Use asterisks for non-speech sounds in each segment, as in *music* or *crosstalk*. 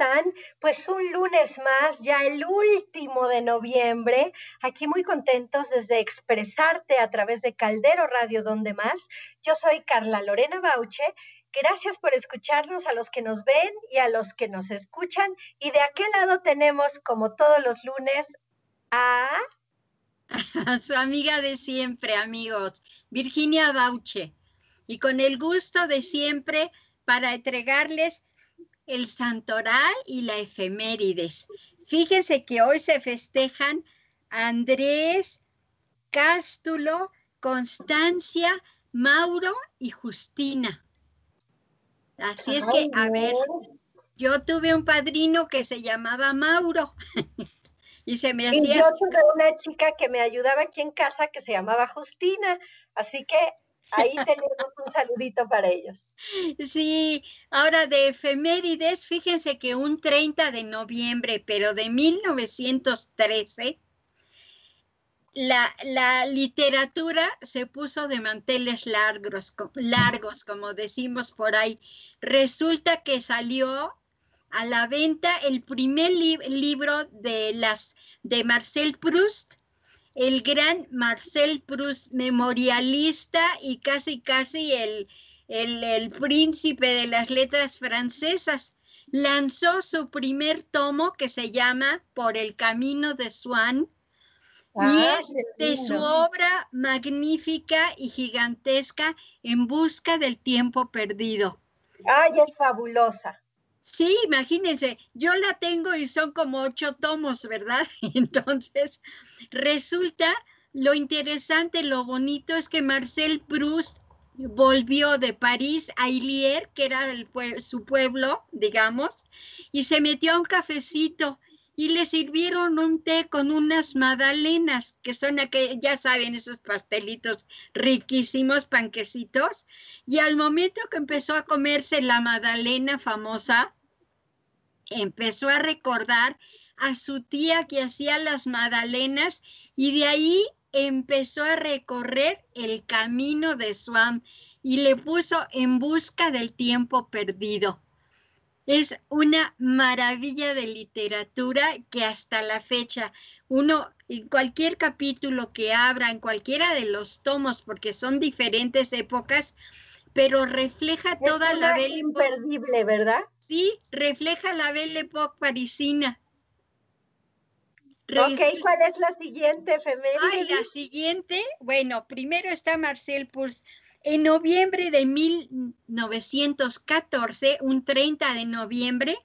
¿cómo están? Pues un lunes más, ya el último de noviembre, aquí muy contentos desde expresarte a través de Caldero Radio Donde Más. Yo soy Carla Lorena Bauche. Gracias por escucharnos a los que nos ven y a los que nos escuchan. Y de aquel lado tenemos, como todos los lunes, a... A *laughs* su amiga de siempre, amigos, Virginia Bauche. Y con el gusto de siempre para entregarles el santoral y la efemérides. Fíjense que hoy se festejan Andrés, Cástulo, Constancia, Mauro y Justina. Así es que, a ver, yo tuve un padrino que se llamaba Mauro. *laughs* y se me hacía. Y yo tuve una chica que me ayudaba aquí en casa que se llamaba Justina. Así que Ahí tenemos un saludito para ellos. Sí, ahora de efemérides, fíjense que un 30 de noviembre, pero de 1913, la, la literatura se puso de manteles largos, largos, como decimos por ahí. Resulta que salió a la venta el primer libro de las de Marcel Proust, el gran Marcel Proust, memorialista y casi, casi el, el, príncipe de las letras francesas, lanzó su primer tomo que se llama Por el Camino de Swan. y ah, es de su obra magnífica y gigantesca En Busca del Tiempo Perdido. ¡Ay, es fabulosa! Sí, imagínense, yo la tengo y son como ocho tomos, ¿verdad? *laughs* Entonces, resulta lo interesante, lo bonito es que Marcel Proust volvió de París a Ilier, que era su pueblo, digamos, y se metió a un cafecito y le sirvieron un té con unas magdalenas, que son aquellos, ya saben, esos pastelitos riquísimos, panquecitos, y al momento que empezó a comerse la magdalena famosa, empezó a recordar a su tía que hacía las magdalenas y de ahí empezó a recorrer el camino de Swan y le puso en busca del tiempo perdido. Es una maravilla de literatura que hasta la fecha uno, en cualquier capítulo que abra, en cualquiera de los tomos, porque son diferentes épocas, pero refleja toda la Belle imperdible, ¿verdad? Sí, refleja la Belle Époque parisina. ok, ¿cuál es la siguiente efeméride? Ay, la siguiente, bueno, primero está Marcel Proust. En noviembre de 1914, un 30 de noviembre,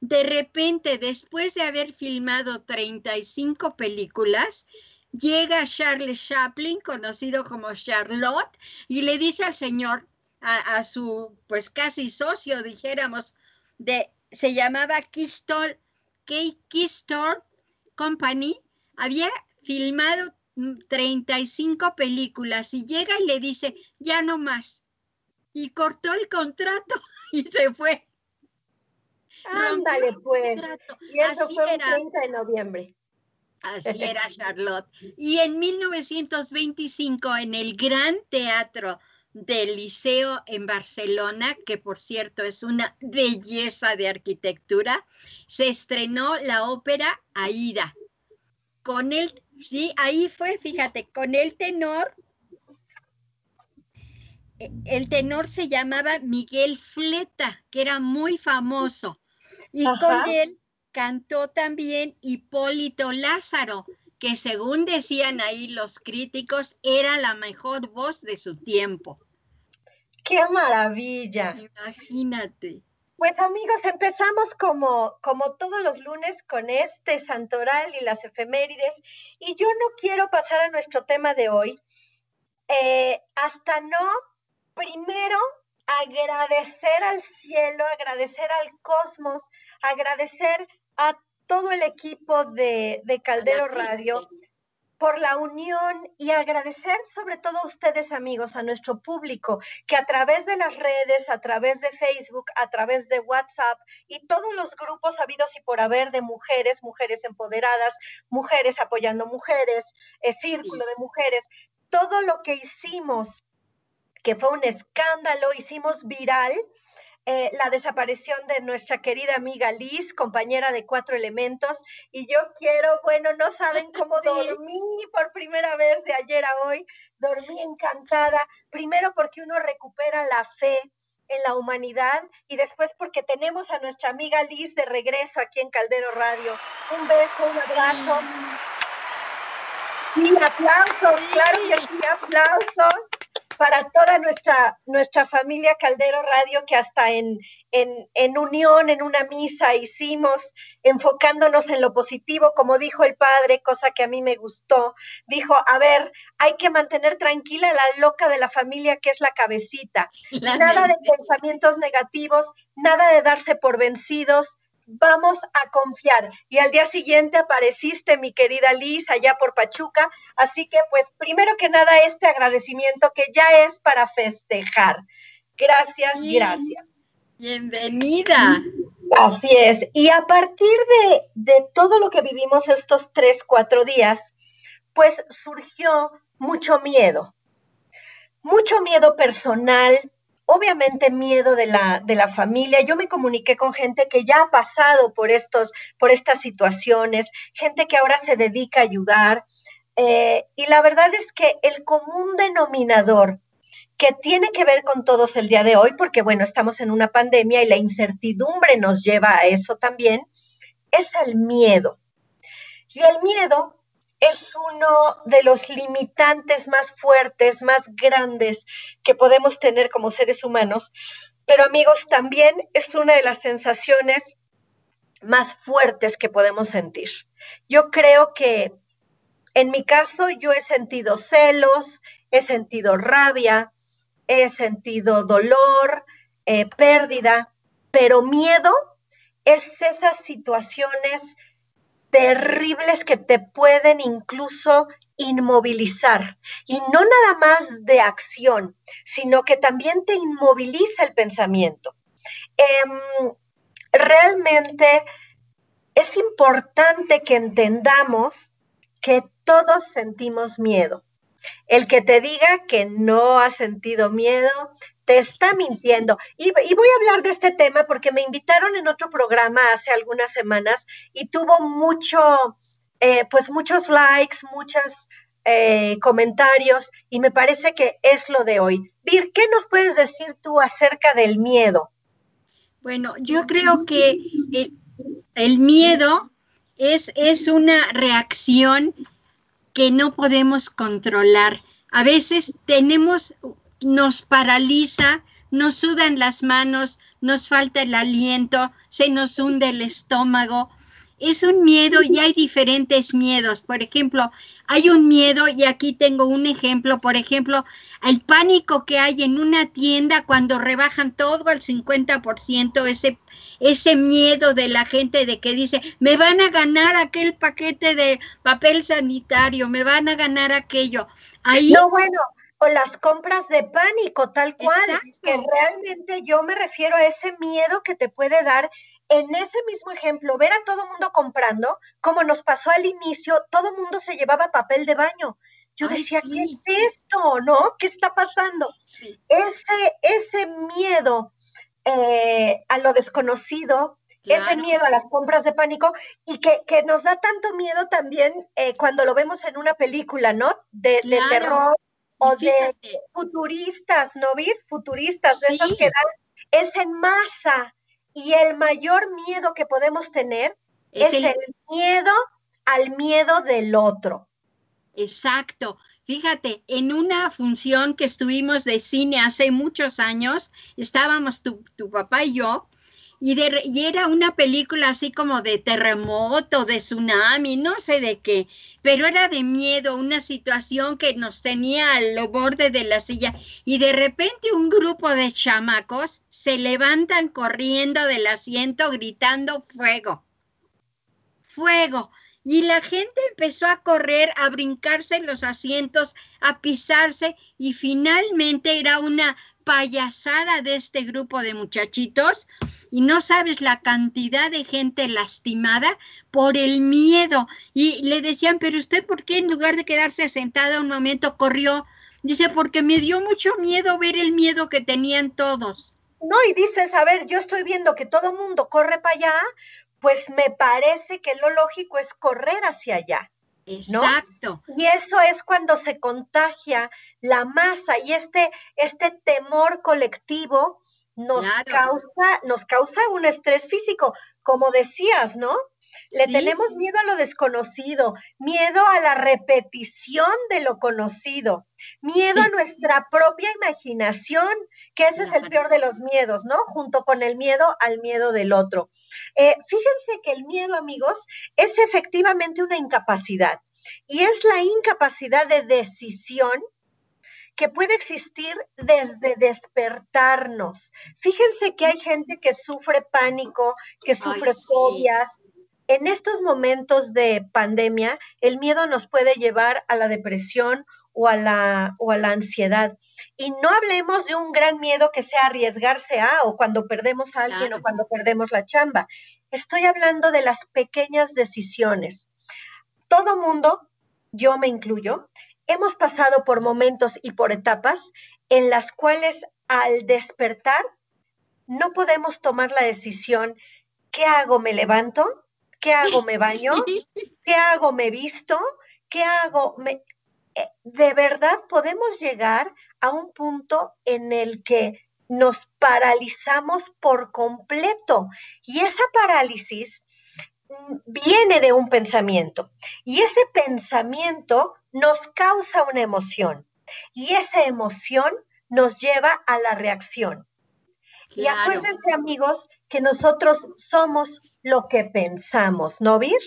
de repente, después de haber filmado 35 películas, llega Charles Chaplin, conocido como Charlotte, y le dice al señor, a, su, pues casi socio, dijéramos, de, se llamaba Keystone, Keystone Company, había filmado 35 películas y llega y le dice, ya no más. Y cortó el contrato *laughs* y se fue. Ándale, pues. Y eso fue el 30 de noviembre. Así *laughs* era Charlotte. Y en 1925, en el Gran Teatro del Liceo en Barcelona, que por cierto es una belleza de arquitectura, se estrenó la ópera Aida. Con el, sí, ahí fue, fíjate, con el tenor, e, el tenor se llamaba Miguel Fleta, que era muy famoso, y con él cantó también Hipólito Lázaro, que según decían ahí los críticos, era la mejor voz de su tiempo. ¡Qué maravilla! Imagínate. Pues amigos, empezamos como, como todos los lunes con este santoral y las efemérides. Y yo no quiero pasar a nuestro tema de hoy eh, hasta no primero agradecer al cielo, agradecer al cosmos, agradecer a todo el equipo de, Caldero Radio por la unión y agradecer sobre todo a ustedes amigos, a nuestro público, que a través de las redes, a través de Facebook, a través de WhatsApp y todos los grupos habidos y por haber de mujeres, mujeres empoderadas, mujeres apoyando mujeres, el círculo de mujeres, todo lo que hicimos, que fue un escándalo, hicimos viral eh, la desaparición de nuestra querida amiga Liz, compañera de Cuatro Elementos, y yo quiero, bueno, no saben *laughs* cómo dormí por primera vez de ayer a hoy, dormí encantada, primero porque uno recupera la fe en la humanidad y después porque tenemos a nuestra amiga Liz de regreso aquí en Caldero Radio. Un beso, un abrazo. Y aplausos, claro que sí, aplausos para toda nuestra, nuestra familia Caldero Radio que hasta en, en, en, unión, en una misa hicimos, enfocándonos en lo positivo, como dijo el padre, cosa que a mí me gustó. Dijo, a ver, hay que mantener tranquila la loca de la familia que es la cabecita. nada de pensamientos negativos, nada de darse por vencidos, vamos a confiar. Y al día siguiente apareciste, mi querida Liz, allá por Pachuca. Así que, pues, primero que nada, este agradecimiento que ya es para festejar. Gracias, gracias. Bienvenida. Así es. Y a partir de, de todo lo que vivimos estos tres, cuatro días, pues surgió mucho miedo. Mucho miedo personal, obviamente miedo de la, de la familia. Yo me comuniqué con gente que ya ha pasado por, estos, por estas situaciones, gente que ahora se dedica a ayudar. Eh, y la verdad es que el común denominador que tiene que ver con todos el día de hoy, porque bueno, estamos en una pandemia y la incertidumbre nos lleva a eso también, es el miedo. Y el miedo es uno de los limitantes más fuertes, más grandes que podemos tener como seres humanos, pero amigos, también es una de las sensaciones más fuertes que podemos sentir. Yo creo que en mi caso yo he sentido celos, he sentido rabia, he sentido dolor, eh, pérdida, pero miedo es esas situaciones terribles que te pueden incluso inmovilizar. Y no nada más de acción, sino que también te inmoviliza el pensamiento. Em, realmente es importante que entendamos que todos sentimos miedo. El que te diga que no ha sentido miedo, te está mintiendo. Y, voy a hablar de este tema porque me invitaron en otro programa hace algunas semanas y tuvo mucho, eh, pues muchos likes, muchos eh, comentarios y me parece que es lo de hoy. Vir, ¿qué nos puedes decir tú acerca del miedo? Bueno, yo creo que el, miedo es, es una reacción que no podemos controlar. A veces tenemos nos paraliza, nos sudan las manos, nos falta el aliento, se nos hunde el estómago. Es un miedo y hay diferentes miedos. Por ejemplo, hay un miedo y aquí tengo un ejemplo, por ejemplo, el pánico que hay en una tienda cuando rebajan todo al 50%, ese ese miedo de la gente de que dice, me van a ganar aquel paquete de papel sanitario, me van a ganar aquello. Ahí No, bueno, o las compras de pánico, tal cual. Que realmente yo me refiero a ese miedo que te puede dar en ese mismo ejemplo, ver a todo mundo comprando, como nos pasó al inicio, todo mundo se llevaba papel de baño. Yo decía, ¿qué es esto? ¿No? ¿Qué está pasando? Ese, ese miedo eh, a lo desconocido, ese miedo a las compras de pánico y que, nos da tanto miedo también eh, cuando lo vemos en una película, ¿no? De, de terror o de futuristas, ¿no, Vir? Futuristas, de esos que dan, es en masa. Y el mayor miedo que podemos tener es, el... miedo al miedo del otro. Exacto. Fíjate, en una función que estuvimos de cine hace muchos años, estábamos tu, tu papá y yo, y, era una película así como de terremoto, de tsunami, no sé de qué, pero era de miedo, una situación que nos tenía al borde de la silla y de repente un grupo de chamacos se levantan corriendo del asiento gritando fuego, fuego. Y la gente empezó a correr, a brincarse en los asientos, a pisarse y finalmente era una de este grupo de muchachitos y no sabes la cantidad de gente lastimada por el miedo. Y le decían, pero usted, ¿por qué en lugar de quedarse sentada un momento corrió? Dice, porque me dio mucho miedo ver el miedo que tenían todos. No, y dices, a ver, yo estoy viendo que todo mundo corre para allá, pues me parece que lo lógico es correr hacia allá. Exacto. Y eso es cuando se contagia la masa y este, este temor colectivo nos, causa, nos causa un estrés físico, como decías, ¿no? Le tenemos miedo a lo desconocido, miedo a la repetición de lo conocido, miedo a nuestra propia imaginación, que ese es el peor de los miedos, ¿no? Junto con el miedo al miedo del otro. Eh, fíjense que el miedo, amigos, es efectivamente una incapacidad y es la incapacidad de decisión que puede existir desde despertarnos. Fíjense que hay gente que sufre pánico, que sufre fobias, en estos momentos de pandemia, el miedo nos puede llevar a la depresión o a la, o a la ansiedad. Y no hablemos de un gran miedo que sea arriesgarse a o cuando perdemos a alguien o cuando perdemos la chamba. Estoy hablando de las pequeñas decisiones. Todo mundo, yo me incluyo, hemos pasado por momentos y por etapas en las cuales al despertar no podemos tomar la decisión, ¿qué hago? ¿Me levanto? ¿Qué hago? ¿Me *laughs* baño? ¿Qué hago? ¿Me visto? ¿Qué hago? Me... Eh, de verdad podemos llegar a un punto en el que nos paralizamos por completo y esa parálisis mm, viene de un pensamiento y ese pensamiento nos causa una emoción y esa emoción nos lleva a la reacción. Y acuérdense amigos que nosotros somos lo que pensamos, ¿no, Vir?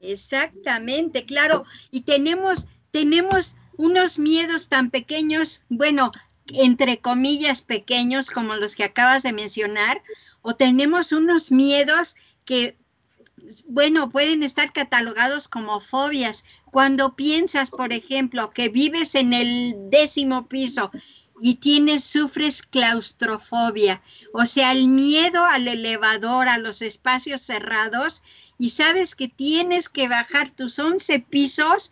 Exactamente, claro. Y tenemos, tenemos unos miedos tan pequeños, bueno, entre comillas pequeños como los que acabas de mencionar, o tenemos unos miedos que, bueno, pueden estar catalogados como fobias. Cuando piensas, por ejemplo, que vives en el décimo piso y tienes, sufres claustrofobia, o sea, el miedo al elevador, a los espacios cerrados, y sabes que tienes que bajar tus 11 pisos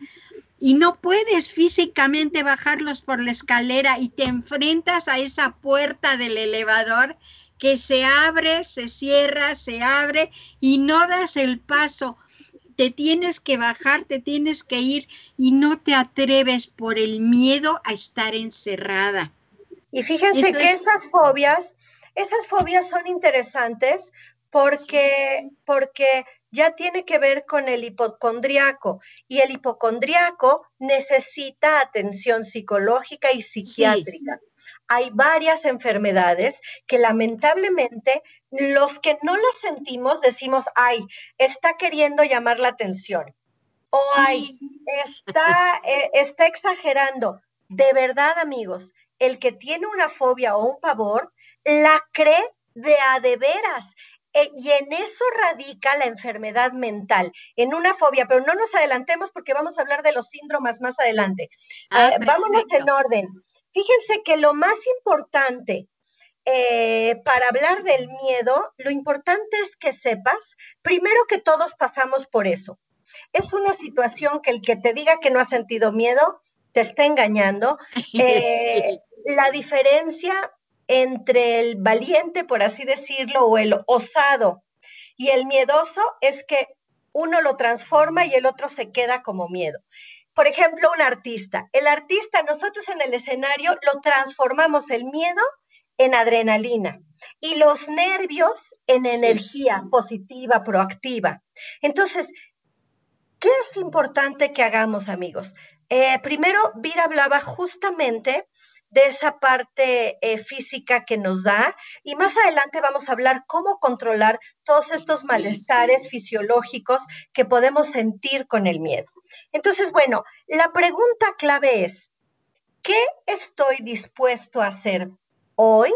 y no puedes físicamente bajarlos por la escalera y te enfrentas a esa puerta del elevador que se abre, se cierra, se abre y no das el paso. Te tienes que bajar, te tienes que ir y no te atreves por el miedo a estar encerrada. Y fíjense que esas fobias, esas fobias son interesantes porque, porque ya tiene que ver con el hipocondriaco y el hipocondriaco necesita atención psicológica y psiquiátrica. Hay varias enfermedades que lamentablemente los que no las sentimos decimos, ay, está queriendo llamar la atención. O ay, está, eh, está exagerando. De verdad, amigos, el que tiene una fobia o un pavor, la cree de a de veras. Eh, y en eso radica la enfermedad mental, en una fobia, pero no nos adelantemos porque vamos a hablar de los síndromes más adelante. Ah, eh, vámonos en orden. Fíjense que lo más importante eh, para hablar del miedo, lo importante es que sepas, primero que todos pasamos por eso. Es una situación que el que te diga que no ha sentido miedo, te está engañando. *laughs* La diferencia entre el valiente, por así decirlo, o el osado y el miedoso es que uno lo transforma y el otro se queda como miedo. Por ejemplo, un artista. El artista, nosotros en el escenario lo transformamos el miedo en adrenalina y los nervios en energía positiva, proactiva. Entonces, ¿qué es importante que hagamos, amigos? Eh, primero, Vira hablaba justamente de esa parte eh, física que nos da y más adelante vamos a hablar cómo controlar todos estos malestares fisiológicos que podemos sentir con el miedo. Entonces, bueno, la pregunta clave es, ¿qué estoy dispuesto a hacer hoy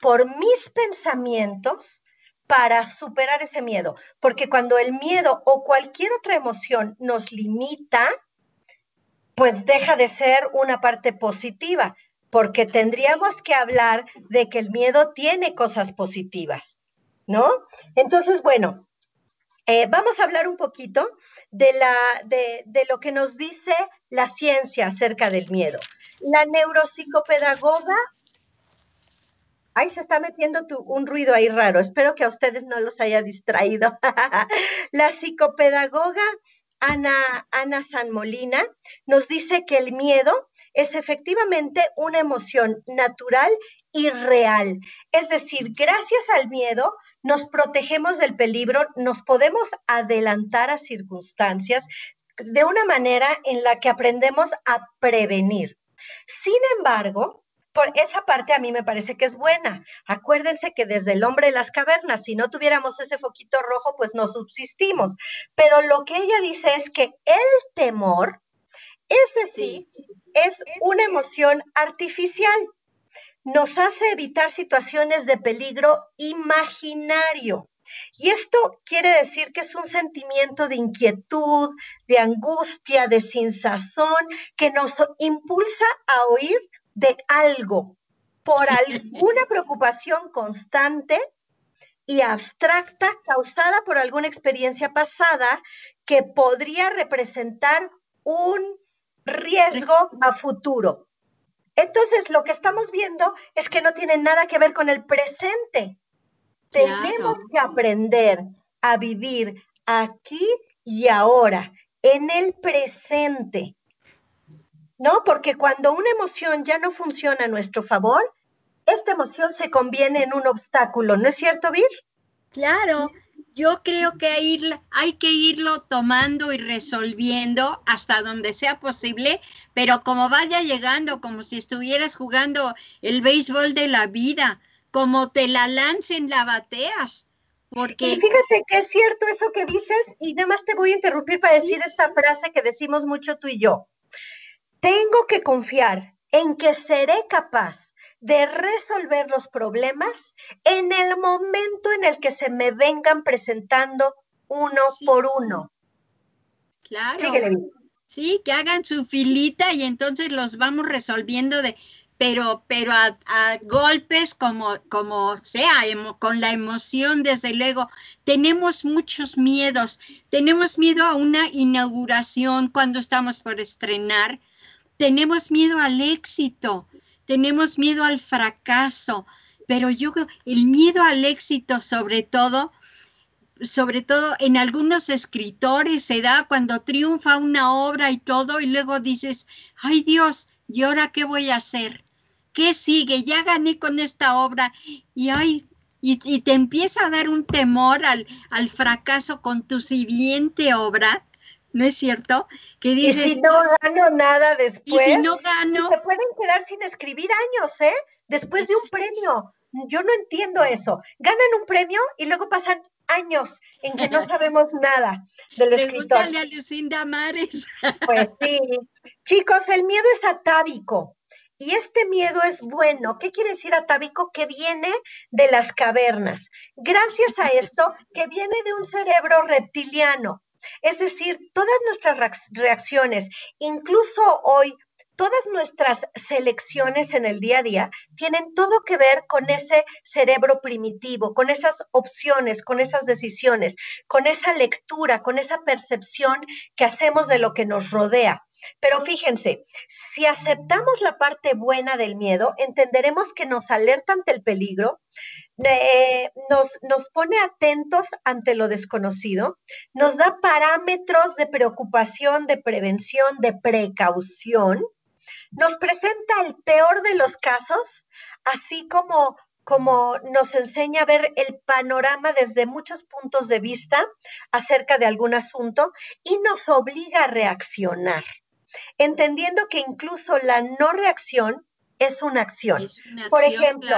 por mis pensamientos para superar ese miedo? Porque cuando el miedo o cualquier otra emoción nos limita, pues deja de ser una parte positiva, porque tendríamos que hablar de que el miedo tiene cosas positivas, ¿no? Entonces, bueno, eh, vamos a hablar un poquito de, la, de, de lo que nos dice la ciencia acerca del miedo. La neuropsicopedagoga Ahí se está metiendo un ruido ahí raro. Espero que a ustedes no los haya distraído. *laughs* la psicopedagoga Ana, Ana San Molina nos dice que el miedo es efectivamente una emoción natural y real. Es decir, gracias al miedo nos protegemos del peligro, nos podemos adelantar a circunstancias de una manera en la que aprendemos a prevenir. Sin embargo, esa parte a mí me parece que es buena. Acuérdense que desde el hombre de las cavernas, si no tuviéramos ese foquito rojo, pues no subsistimos. Pero lo que ella dice es que el temor, es decir, es una emoción artificial. Nos hace evitar situaciones de peligro imaginario. Y esto quiere decir que es un sentimiento de inquietud, de angustia, de sinsazón, que nos impulsa a oír de algo por alguna preocupación constante y abstracta causada por alguna experiencia pasada que podría representar un riesgo a futuro. Entonces, lo que estamos viendo es que no tiene nada que ver con el presente. Tenemos que aprender a vivir aquí y ahora, en el presente. ¿No? Porque cuando una emoción ya no funciona a nuestro favor, esta emoción se conviene en un obstáculo, ¿no es cierto, Vir? Claro, yo creo que hay que irlo tomando y resolviendo hasta donde sea posible, pero como vaya llegando, como si estuvieras jugando el béisbol de la vida, como te la lancen, la bateas. Porque... Y fíjate que es cierto eso que dices, y nada más te voy a interrumpir para decir esta frase que decimos mucho tú y yo. Tengo que confiar en que seré capaz de resolver los problemas en el momento en el que se me vengan presentando uno por uno. Claro. Sí, que hagan su filita y entonces los vamos resolviendo de, pero, pero a, golpes como, como sea, con la emoción, desde luego. Tenemos muchos miedos. Tenemos miedo a una inauguración cuando estamos por estrenar tenemos miedo al éxito, tenemos miedo al fracaso, pero yo creo el miedo al éxito sobre todo, sobre todo en algunos escritores se da cuando triunfa una obra y todo y luego dices, ay Dios, ¿y ahora qué voy a hacer? ¿Qué sigue? Ya gané con esta obra y ay, y, te empieza a dar un temor al, al fracaso con tu siguiente obra ¿no es cierto? Que dices, y si no gano nada después. Y si no gano. Se pueden quedar sin escribir años, ¿eh? Después de un premio. Yo no entiendo eso. Ganan un premio y luego pasan años en que no sabemos nada del escritor. Pregúntale a Lucinda Mares. *laughs* Pues sí. Chicos, el miedo es atávico. Y este miedo es bueno. ¿Qué quiere decir atávico? Que viene de las cavernas. Gracias a esto, que viene de un cerebro reptiliano. Es decir, todas nuestras reacciones, incluso hoy, todas nuestras selecciones en el día a día tienen todo que ver con ese cerebro primitivo, con esas opciones, con esas decisiones, con esa lectura, con esa percepción que hacemos de lo que nos rodea. Pero fíjense, si aceptamos la parte buena del miedo, entenderemos que nos alerta ante el peligro, eh, nos, nos pone atentos ante lo desconocido, nos da parámetros de preocupación, de prevención, de precaución, nos presenta el peor de los casos, así como como nos enseña a ver el panorama desde muchos puntos de vista acerca de algún asunto y nos obliga a reaccionar entendiendo que incluso la no reacción es una acción. por ejemplo,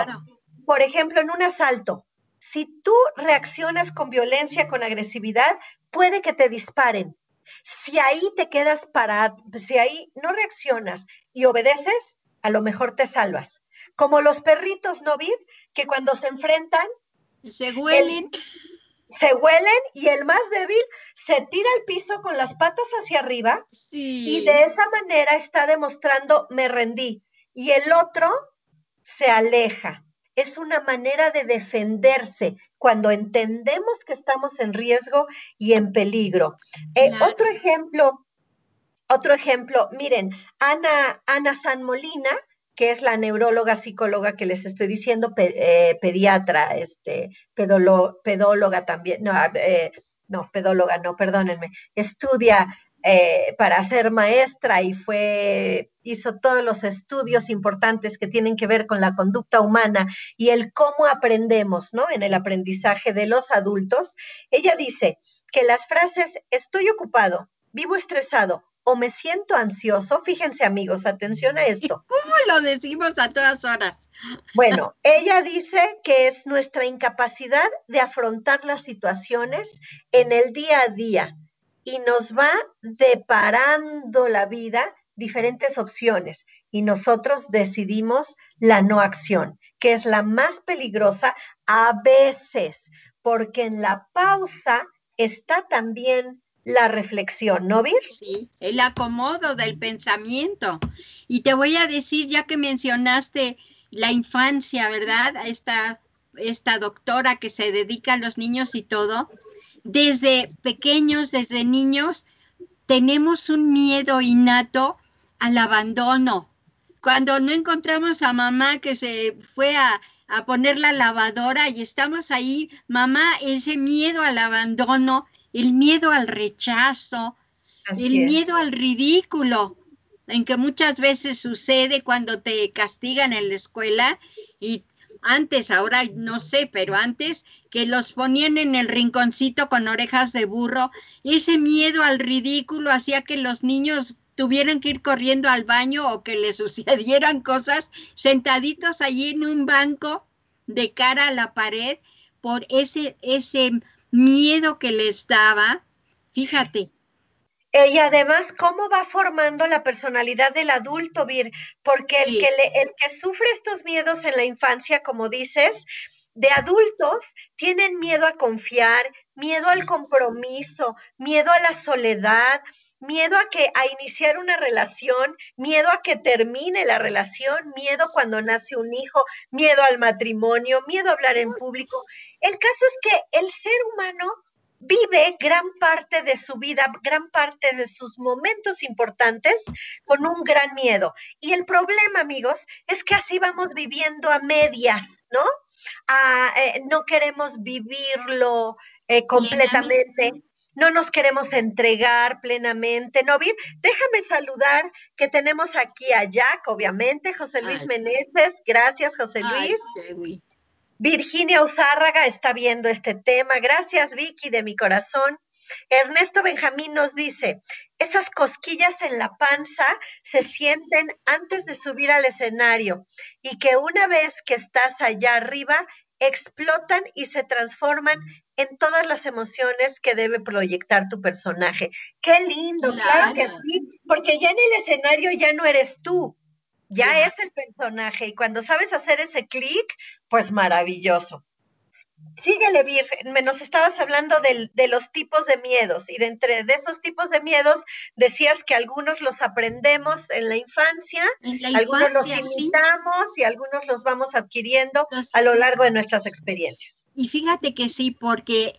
por ejemplo, en un asalto, si tú reaccionas con violencia, con agresividad, puede que te disparen. Si ahí te quedas parado, si ahí no reaccionas y obedeces, a lo mejor te salvas. Como los perritos, ¿no, Vid? Que cuando se enfrentan... Se huelen se huelen y el más débil se tira al piso con las patas hacia arriba y de esa manera está demostrando me rendí y el otro se aleja. Es una manera de defenderse cuando entendemos que estamos en riesgo y en peligro. Eh, otro ejemplo, otro ejemplo, miren, Ana, Ana San Molina que es la neuróloga psicóloga que les estoy diciendo, eh, pediatra, este, pedóloga también, no, eh, no, pedóloga, no, perdónenme, estudia eh, para ser maestra y fue, hizo todos los estudios importantes que tienen que ver con la conducta humana y el cómo aprendemos, ¿no? En el aprendizaje de los adultos. Ella dice que las frases estoy ocupado, vivo estresado o me siento ansioso, fíjense amigos, atención a esto. *laughs* ¿Cómo lo decimos a todas horas? *laughs* Bueno, ella dice que es nuestra incapacidad de afrontar las situaciones en el día a día y nos va deparando la vida diferentes opciones y nosotros decidimos la no acción, que es la más peligrosa a veces, porque en la pausa está también la reflexión, ¿no, Vir? Sí, el acomodo del pensamiento. Y te voy a decir, ya que mencionaste la infancia, ¿verdad? Esta, esta doctora que se dedica a los niños y todo, desde pequeños, desde niños, tenemos un miedo innato al abandono. Cuando no encontramos a mamá que se fue a, poner la lavadora y estamos ahí, mamá, ese miedo al abandono, el miedo al rechazo, el miedo al ridículo, en que muchas veces sucede cuando te castigan en la escuela y antes, ahora no sé, pero antes que los ponían en el rinconcito con orejas de burro, ese miedo al ridículo hacía que los niños tuvieran que ir corriendo al baño o que les *laughs* sucedieran cosas sentaditos allí en un banco de cara a la pared por ese, ese miedo que les daba. Fíjate, y además, ¿cómo va formando la personalidad del adulto, Vir? Porque el, que el que sufre estos miedos en la infancia, como dices, de adultos tienen miedo a confiar, miedo al compromiso, miedo a la soledad, miedo a que a iniciar una relación, miedo a que termine la relación, miedo cuando nace un hijo, miedo al matrimonio, miedo a hablar en público. El caso es que el ser humano vive gran parte de su vida, gran parte de sus momentos importantes con un gran miedo. Y el problema, amigos, es que así vamos viviendo a medias, ¿no? Eh, no queremos vivirlo eh, completamente. No nos queremos entregar plenamente. No, bien, déjame saludar que tenemos aquí a Jack, obviamente, José Luis Meneses. Gracias, José Luis. Virginia Uzárraga está viendo este tema. Gracias, Vicky, de mi corazón. Ernesto Benjamín nos dice, esas cosquillas en la panza se sienten antes de subir al escenario y que una vez que estás allá arriba, explotan y se transforman en todas las emociones que debe proyectar tu personaje. Qué lindo, claro que sí, porque ya en el escenario ya no eres tú, ya es el personaje y cuando sabes hacer ese clic, pues maravilloso. Síguele, Vir, nos estabas hablando de los tipos de miedos y de entre de esos tipos de miedos decías que algunos los aprendemos en la infancia, algunos los imitamos y algunos los vamos adquiriendo a lo largo de nuestras experiencias. Y fíjate que sí, porque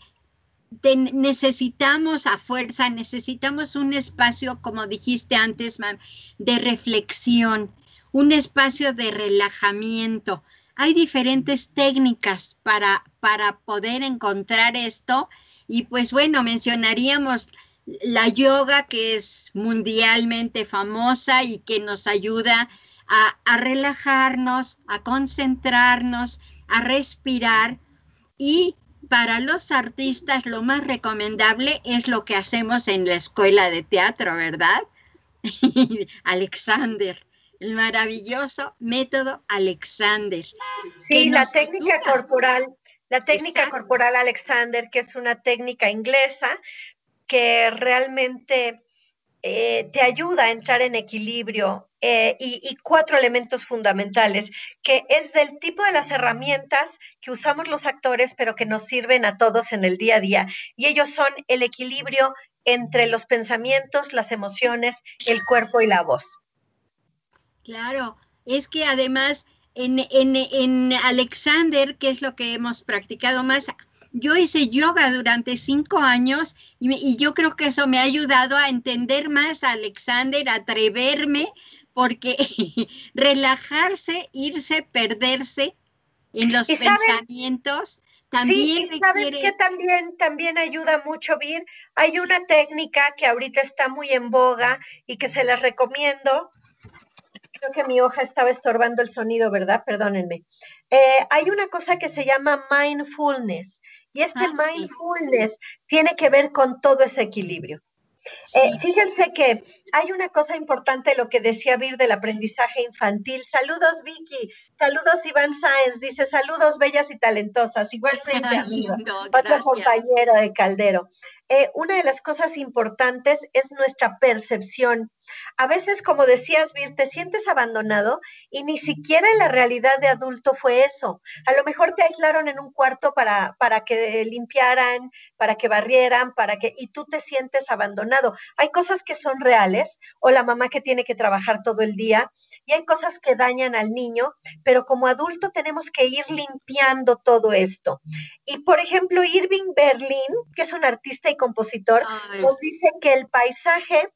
necesitamos a fuerza, necesitamos un espacio, como dijiste antes, de reflexión, un espacio de relajamiento. Hay diferentes técnicas para, para poder encontrar esto y pues bueno, mencionaríamos la yoga que es mundialmente famosa y que nos ayuda a, a, relajarnos, a concentrarnos, a respirar. Y para los artistas lo más recomendable es lo que hacemos en la escuela de teatro, ¿verdad? *laughs* Alexander el maravilloso método Alexander. Sí, la técnica corporal, la técnica corporal Alexander, que es una técnica inglesa que realmente eh, te ayuda a entrar en equilibrio eh, y, y, cuatro elementos fundamentales, que es del tipo de las herramientas que usamos los actores, pero que nos sirven a todos en el día a día. Y ellos son el equilibrio entre los pensamientos, las emociones, el cuerpo y la voz. Claro, es que además en, en, Alexander, que es lo que hemos practicado más, yo hice yoga durante cinco años y, yo creo que eso me ha ayudado a entender más a Alexander, a atreverme, porque *laughs* relajarse, irse, perderse en los pensamientos. También sí, sabes que también, también ayuda mucho, Vir. Hay una técnica que ahorita está muy en boga y que se las recomiendo, creo que mi hoja estaba estorbando el sonido, ¿verdad? Perdónenme. Eh, hay una cosa que se llama mindfulness y este ah, mindfulness tiene que ver con todo ese equilibrio. Eh, fíjense que hay una cosa importante, lo que decía Vir del aprendizaje infantil. Saludos, Vicky. Saludos, Iván Sáenz. Dice saludos, bellas y talentosas. Igualmente, *laughs* amigo. Otro compañero de Caldero. Eh, una de las cosas importantes es nuestra percepción. A veces, como decías, Vir, te sientes abandonado y ni siquiera en la realidad de adulto fue eso. A lo mejor te aislaron en un cuarto para, para que limpiaran, para que barrieran, para que, y tú te sientes abandonado. Hay cosas que son reales, o la mamá que tiene que trabajar todo el día, y hay cosas que dañan al niño, pero como adulto tenemos que ir limpiando todo esto. Y por ejemplo, Irving Berlin, que es un artista y compositor, nos dice que el paisaje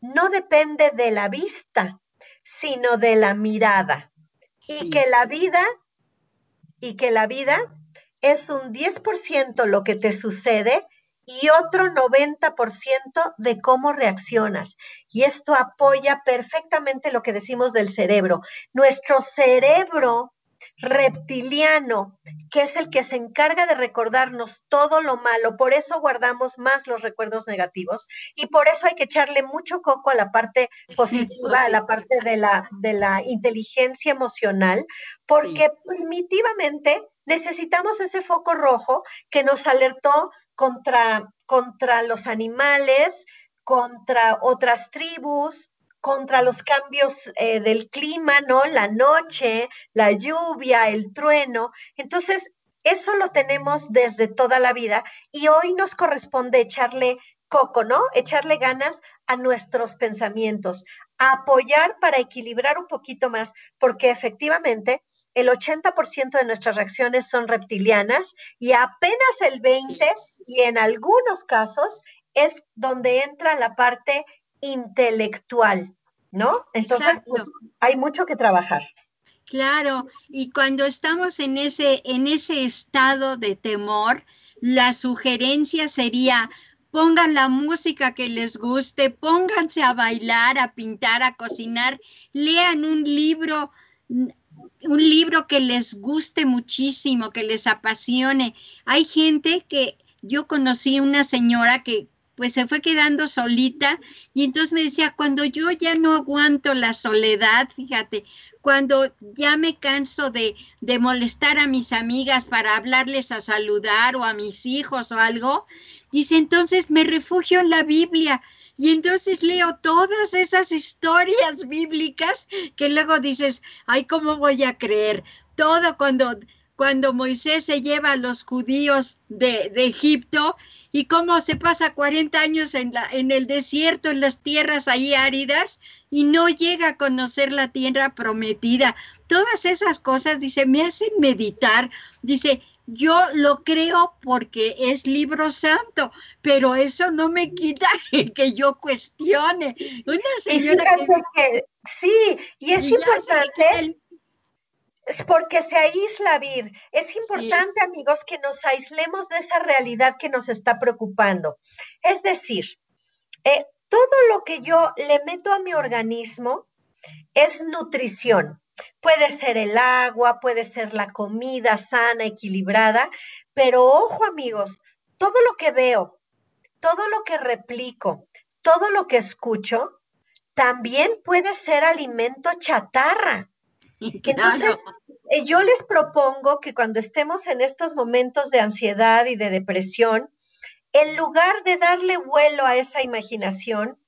no depende de la vista, sino de la mirada. Y que la vida, y que la vida es un 10% lo que te sucede y otro 90% de cómo reaccionas. Y esto apoya perfectamente lo que decimos del cerebro. Nuestro cerebro reptiliano, que es el que se encarga de recordarnos todo lo malo, por eso guardamos más los recuerdos negativos y por eso hay que echarle mucho coco a la parte positiva, a la parte de la, de la inteligencia emocional, porque primitivamente necesitamos ese foco rojo que nos alertó contra, contra los animales, contra otras tribus, contra los cambios eh, del clima, ¿no? La noche, la lluvia, el trueno. Entonces, eso lo tenemos desde toda la vida y hoy nos corresponde echarle coco, ¿no? Echarle ganas a nuestros pensamientos, apoyar para equilibrar un poquito más, porque efectivamente el 80% de nuestras reacciones son reptilianas y apenas el 20% y en algunos casos es donde entra la parte intelectual, ¿no? Entonces, pues, hay mucho que trabajar. Claro, y cuando estamos en ese, en ese estado de temor, la sugerencia sería pongan la música que les guste, pónganse a bailar, a pintar, a cocinar, lean un libro, un libro que les guste muchísimo, que les apasione. Hay gente que yo conocí una señora que pues se fue quedando solita y entonces me decía, cuando yo ya no aguanto la soledad, fíjate, cuando ya me canso de, de molestar a mis amigas para hablarles a saludar o a mis hijos o algo, dice, entonces me refugio en la Biblia. Y entonces leo todas esas historias bíblicas que luego dices, ay, ¿cómo voy a creer? Todo cuando cuando Moisés se lleva a los judíos de, Egipto y cómo se pasa 40 años en, la, en el desierto, en las tierras ahí áridas y no llega a conocer la tierra prometida. Todas esas cosas, dice, me hacen meditar. Dice, yo lo creo porque es libro santo, pero eso no me quita *laughs* que, yo cuestione. Una señora que, sí, y es importante es porque se aísla, Vir. Es importante, amigos, que nos aislemos de esa realidad que nos está preocupando. Es decir, eh, todo lo que yo le meto a mi organismo es nutrición. Puede ser el agua, puede ser la comida sana, equilibrada, pero ojo, amigos, todo lo que veo, todo lo que replico, todo lo que escucho, también puede ser alimento chatarra. *laughs* Entonces, eh, yo les propongo que cuando estemos en estos momentos de ansiedad y de depresión, en lugar de darle vuelo a esa imaginación,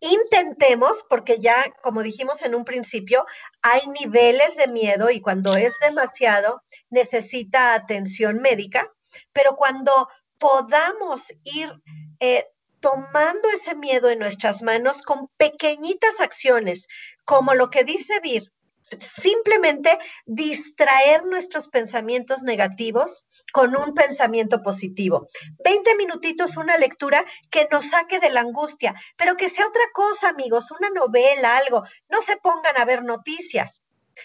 intentemos, porque ya, como dijimos en un principio, hay niveles de miedo y cuando es demasiado necesita atención médica, pero cuando podamos ir eh, tomando ese miedo en nuestras manos con pequeñitas acciones, como lo que dice Vir, simplemente distraer nuestros pensamientos negativos con un pensamiento positivo. 20 minutitos, una lectura que nos saque de la angustia, pero que sea otra cosa, amigos, una novela, algo. No se pongan a ver noticias.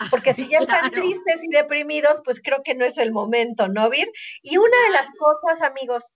Porque si ya están tristes y deprimidos, pues creo que no es el momento, ¿no, Vir? Y una de las cosas, amigos,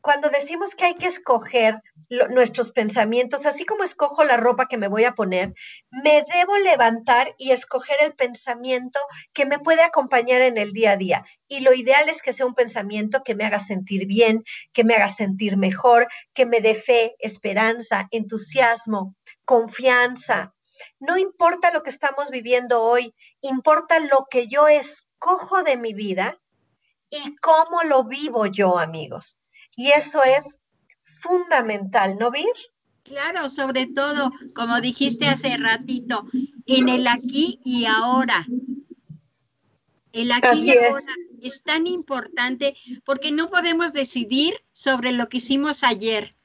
cuando decimos que hay que escoger nuestros pensamientos, así como escojo la ropa que me voy a poner, me debo levantar y escoger el pensamiento que me puede acompañar en el día a día. Y lo ideal es que sea un pensamiento que me haga sentir bien, que me haga sentir mejor, que me dé fe, esperanza, entusiasmo, confianza. No importa lo que estamos viviendo hoy, importa lo que yo escojo de mi vida y cómo lo vivo yo, amigos. Y eso es fundamental, ¿no, Vir? Claro, sobre todo, como dijiste hace ratito, en el aquí y ahora. El aquí y ahora es. tan importante porque no podemos decidir sobre lo que hicimos ayer.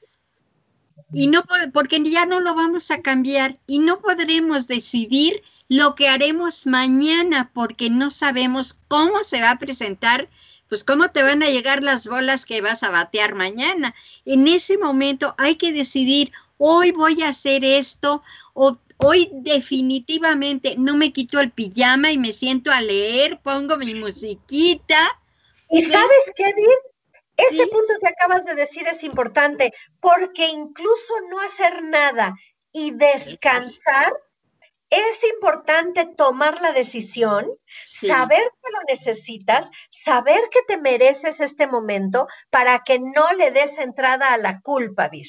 Y no porque ya no lo vamos a cambiar y no podremos decidir lo que haremos mañana porque no sabemos cómo se va a presentar pues cómo te van a llegar las bolas que vas a batear mañana. En ese momento hay que decidir, hoy voy a hacer esto o hoy definitivamente no me quito el pijama y me siento a leer, pongo mi musiquita. ¿Y sabes qué, Ese punto que acabas de decir es importante porque incluso no hacer nada y descansar es importante tomar la decisión, saber que lo necesitas, saber que te mereces este momento para que no le des entrada a la culpa, Vir.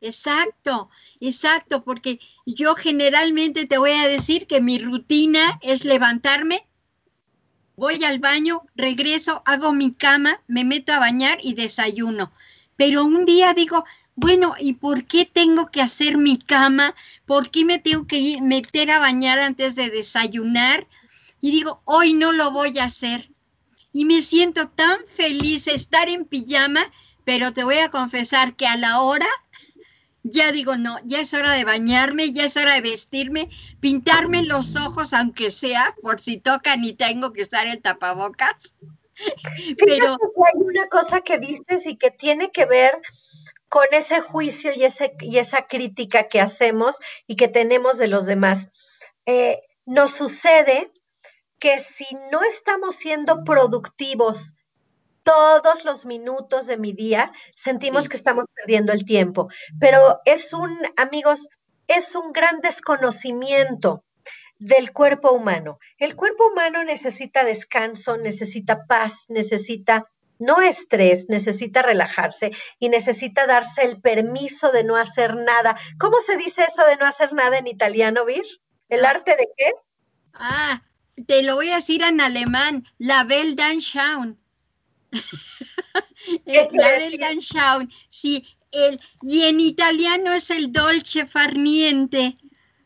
Exacto, exacto, porque yo generalmente te voy a decir que mi rutina es levantarme, voy al baño, regreso, hago mi cama, me meto a bañar y desayuno. Pero un día digo, bueno, ¿y por qué tengo que hacer mi cama? ¿Por qué me tengo que ir, meter a bañar antes de desayunar? Y digo, hoy no lo voy a hacer. Y me siento tan feliz estar en pijama, pero te voy a confesar que a la hora ya digo, no, ya es hora de bañarme, ya es hora de vestirme, pintarme los ojos, aunque sea por si toca ni tengo que usar el tapabocas. *laughs* Pero hay una cosa que dices y que tiene que ver con ese juicio y, ese, y esa crítica que hacemos y que tenemos de los demás. Eh, nos sucede que si no estamos siendo productivos todos los minutos de mi día, sentimos que estamos perdiendo el tiempo. Pero es un, amigos, es un gran desconocimiento del cuerpo humano. El cuerpo humano necesita descanso, necesita paz, necesita no estrés, necesita relajarse y necesita darse el permiso de no hacer nada. ¿Cómo se dice eso de no hacer nada en italiano, Vir? ¿El ah. arte de qué? Ah, te lo voy a decir en alemán, la Weltanschauung. la *laughs* Weltanschauung, sí, el, y en italiano es el dolce farniente.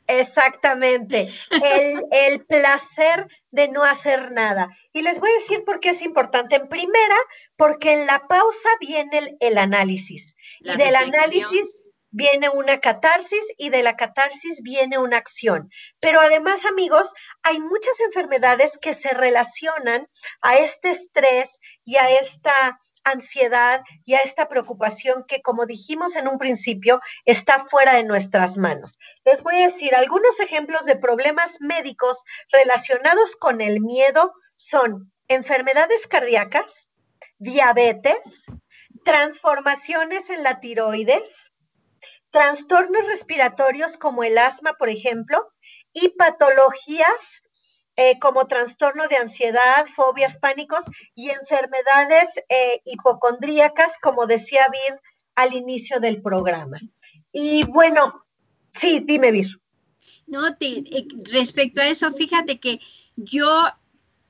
Exactamente, el, el placer de no hacer nada. Y les voy a decir por qué es importante. En primera, porque en la pausa viene el, análisis. y del análisis viene una catarsis y de la catarsis viene una acción. Pero además, amigos, hay muchas enfermedades que se relacionan a este estrés y a esta ansiedad y a esta preocupación que, como dijimos en un principio, está fuera de nuestras manos. Les voy a decir, algunos ejemplos de problemas médicos relacionados con el miedo son enfermedades cardíacas, diabetes, transformaciones en la tiroides, trastornos respiratorios como el asma, por ejemplo, y patologías eh, como trastorno de ansiedad, fobias, pánicos y enfermedades eh, hipocondríacas, como decía Vir al inicio del programa. Y bueno, sí, dime, Vir. No, eh, respecto a eso, fíjate que yo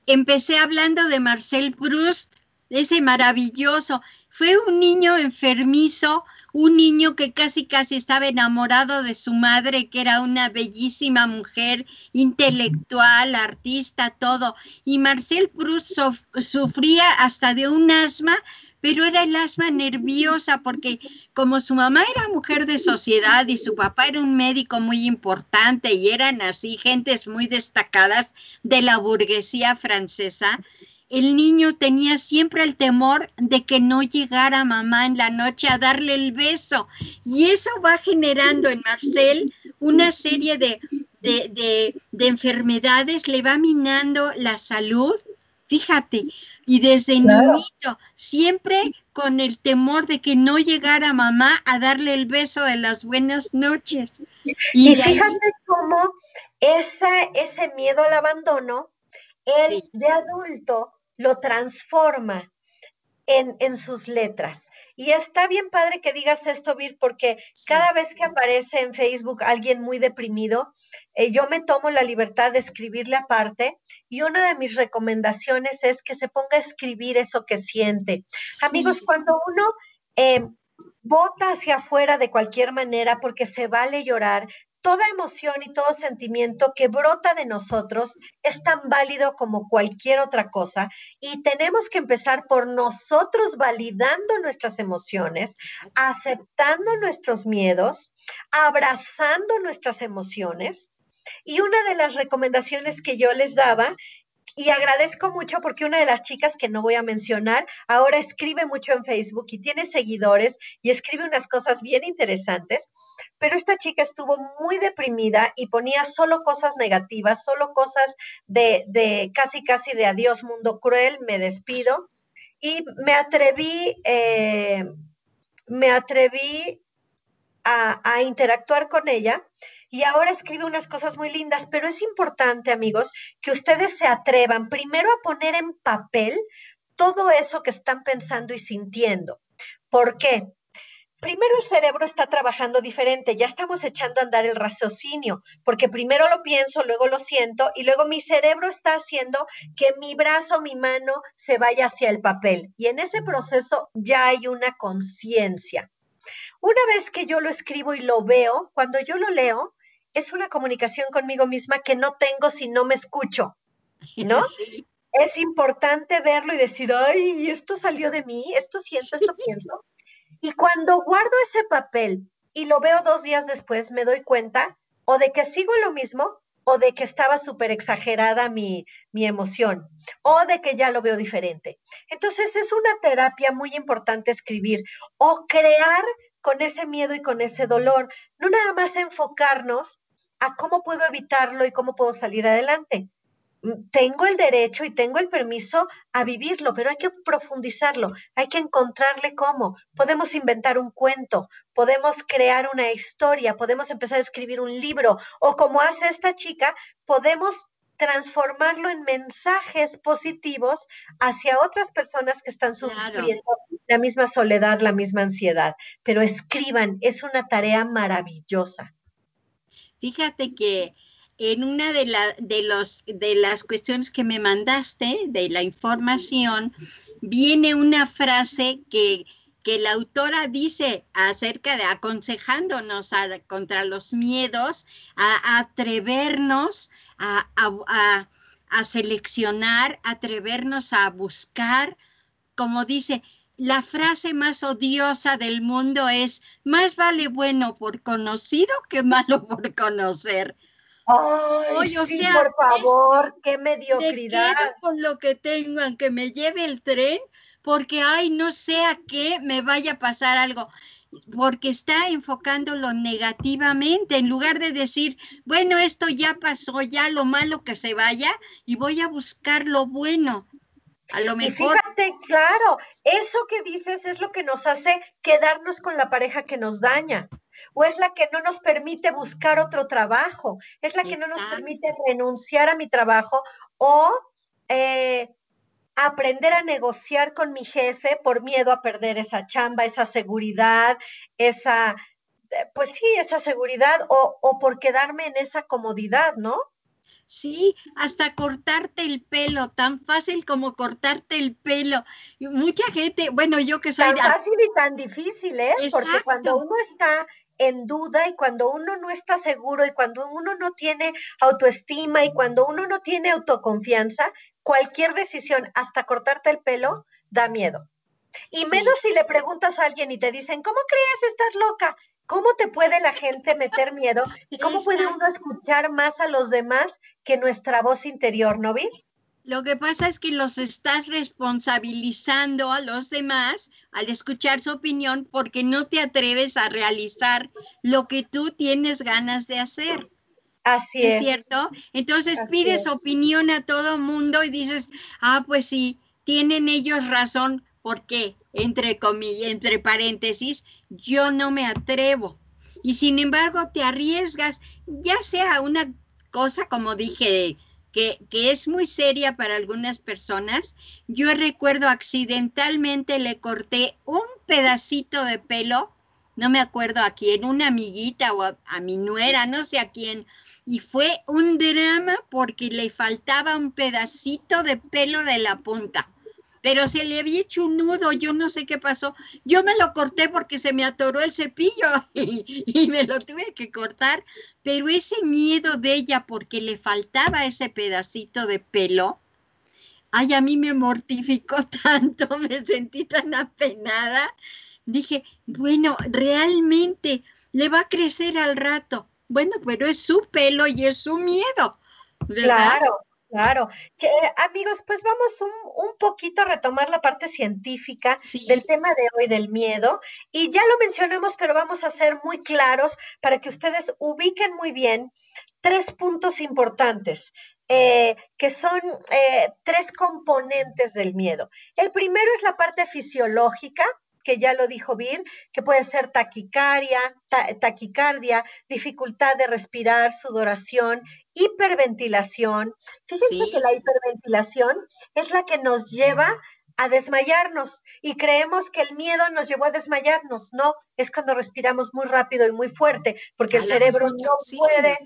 empecé hablando de Marcel Proust, ese maravilloso. Fue un niño enfermizo, un niño que casi casi estaba enamorado de su madre, que era una bellísima mujer, intelectual, artista, todo. Y Marcel Proust sufría hasta de un asma, pero era el asma nerviosa porque como su mamá era mujer de sociedad y su papá era un médico muy importante y eran así gentes muy destacadas de la burguesía francesa, el niño tenía siempre el temor de que no llegara mamá en la noche a darle el beso. Y eso va generando en Marcel una serie de, de, enfermedades, le va minando la salud. Fíjate, y desde niñito, siempre con el temor de que no llegara mamá a darle el beso de las buenas noches. Y, fíjate cómo esa, ese miedo al abandono, él de adulto lo transforma en, en sus letras. Y está bien padre que digas esto, Vir, porque cada vez que aparece en Facebook alguien muy deprimido, eh, yo me tomo la libertad de escribirle aparte y una de mis recomendaciones es que se ponga a escribir eso que siente. Amigos, cuando uno eh, vota hacia afuera de cualquier manera porque se vale llorar, toda emoción y todo sentimiento que brota de nosotros es tan válido como cualquier otra cosa y tenemos que empezar por nosotros validando nuestras emociones, aceptando nuestros miedos, abrazando nuestras emociones. Y una de las recomendaciones que yo les daba y agradezco mucho porque una de las chicas que no voy a mencionar ahora escribe mucho en Facebook y tiene seguidores y escribe unas cosas bien interesantes, pero esta chica estuvo muy deprimida y ponía solo cosas negativas, solo cosas de, de casi, casi de adiós mundo cruel, me despido. Y me atreví, eh, me atreví a, a interactuar con ella y ahora escribe unas cosas muy lindas, pero es importante, amigos, que ustedes se atrevan primero a poner en papel todo eso que están pensando y sintiendo. ¿Por qué? Primero el cerebro está trabajando diferente, ya estamos echando a andar el raciocinio, porque primero lo pienso, luego lo siento y luego mi cerebro está haciendo que mi brazo, mi mano se vaya hacia el papel. Y en ese proceso ya hay una conciencia. Una vez que yo lo escribo y lo veo, cuando yo lo leo, es una comunicación conmigo misma que no tengo si no me escucho, ¿no? *laughs* Es importante verlo y decir, ay, esto salió de mí, esto siento, esto pienso. Y cuando guardo ese papel y lo veo dos días después, me doy cuenta o de que sigo lo mismo o de que estaba súper exagerada mi, mi emoción o de que ya lo veo diferente. Entonces es una terapia muy importante escribir o crear con ese miedo y con ese dolor, no nada más enfocarnos a cómo puedo evitarlo y cómo puedo salir adelante. Mm, tengo el derecho y tengo el permiso a vivirlo, pero hay que profundizarlo, hay que encontrarle cómo. Podemos inventar un cuento, podemos crear una historia, podemos empezar a escribir un libro o como hace esta chica, podemos transformarlo en mensajes positivos hacia otras personas que están sufriendo la misma soledad, la misma ansiedad. Pero escriban, es una tarea maravillosa. Fíjate que en una de, de, los, de las cuestiones que me mandaste, de la información, viene una frase que, que la autora dice acerca de aconsejándonos contra los miedos, a, atrevernos a, a, a, seleccionar, atrevernos a buscar, como dice, la frase más odiosa del mundo es, más vale bueno por conocido que malo *laughs* por conocer. Ay, sí, por favor, qué mediocridad. Me quedo con lo que tengo, aunque me lleve el tren, porque, ay, no sé a qué me vaya a pasar algo porque está enfocándolo negativamente, en lugar de decir, bueno, esto ya pasó, ya lo malo que se vaya, y voy a buscar lo bueno. A lo mejor. Fíjate, claro, eso que dices es lo que nos hace quedarnos con la pareja que nos daña, o es la que no nos permite buscar otro trabajo, es la que no nos permite renunciar a mi trabajo o eh, aprender a negociar con mi jefe por miedo a perder esa chamba, esa seguridad, esa, eh, pues sí, esa seguridad o, o por quedarme en esa comodidad, ¿no? Sí, hasta cortarte el pelo, tan fácil como cortarte el pelo. Mucha gente, bueno, yo que soy... Tan fácil y tan difícil, ¿eh? Porque cuando uno está en duda y cuando uno no está seguro y cuando uno no tiene autoestima y cuando uno no tiene autoconfianza, cualquier decisión, hasta cortarte el pelo, da miedo. Y menos si le preguntas a alguien y te dicen, ¿cómo crees? Estás loca. ¿Cómo te puede la gente meter miedo? ¿Y cómo puede uno escuchar más a los demás que nuestra voz interior, ¿no, vi? Lo que pasa es que los estás responsabilizando a los demás al escuchar su opinión porque no te atreves a realizar lo que tú tienes ganas de hacer. Así es. ¿Es cierto? Entonces pides opinión a todo mundo y dices, ah, pues sí, tienen ellos razón, porque, entre comillas, entre paréntesis, yo no me atrevo. Y sin embargo, te arriesgas, ya sea una cosa, como dije, que, que, es muy seria para algunas personas. Yo recuerdo accidentalmente le corté un pedacito de pelo, no me acuerdo a quién, una amiguita o a, a mi nuera, no sé a quién, y fue un drama porque le faltaba un pedacito de pelo de la punta. Pero se le había hecho un nudo, yo no sé qué pasó. Yo me lo corté porque se me atoró el cepillo *laughs* y, me lo tuve que cortar. Pero ese miedo de ella porque le faltaba ese pedacito de pelo, ay, a mí me mortificó *laughs* tanto, me sentí tan apenada. Dije, bueno, realmente le va a crecer al rato bueno, pero es su pelo y es su miedo. Claro, claro. amigos, pues vamos un, un, poquito a retomar la parte científica del tema de hoy del miedo. Y ya lo mencionamos, pero vamos a ser muy claros para que ustedes ubiquen muy bien tres puntos importantes. Eh, que son eh, tres componentes del miedo. El primero es la parte fisiológica, que ya lo dijo Vir, que puede ser taquicardia, taquicardia, dificultad de respirar, sudoración, hiperventilación. Fíjense que la hiperventilación es la que nos lleva a desmayarnos y creemos que el miedo nos llevó a desmayarnos. No, es cuando respiramos muy rápido y muy fuerte, porque el cerebro no puede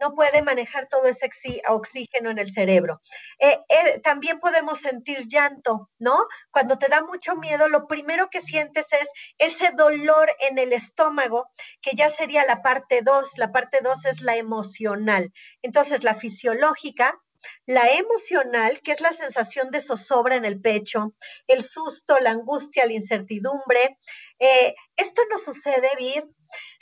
no puede manejar todo ese oxígeno en el cerebro. Eh, eh, también podemos sentir llanto, ¿no? Cuando te da mucho miedo, lo primero que sientes es ese dolor en el estómago, que ya sería la parte 2. La parte 2 es la emocional. Entonces, la fisiológica la emocional, que es la sensación de zozobra en el pecho, el susto, la angustia, la incertidumbre. Eh, esto no sucede, Vir,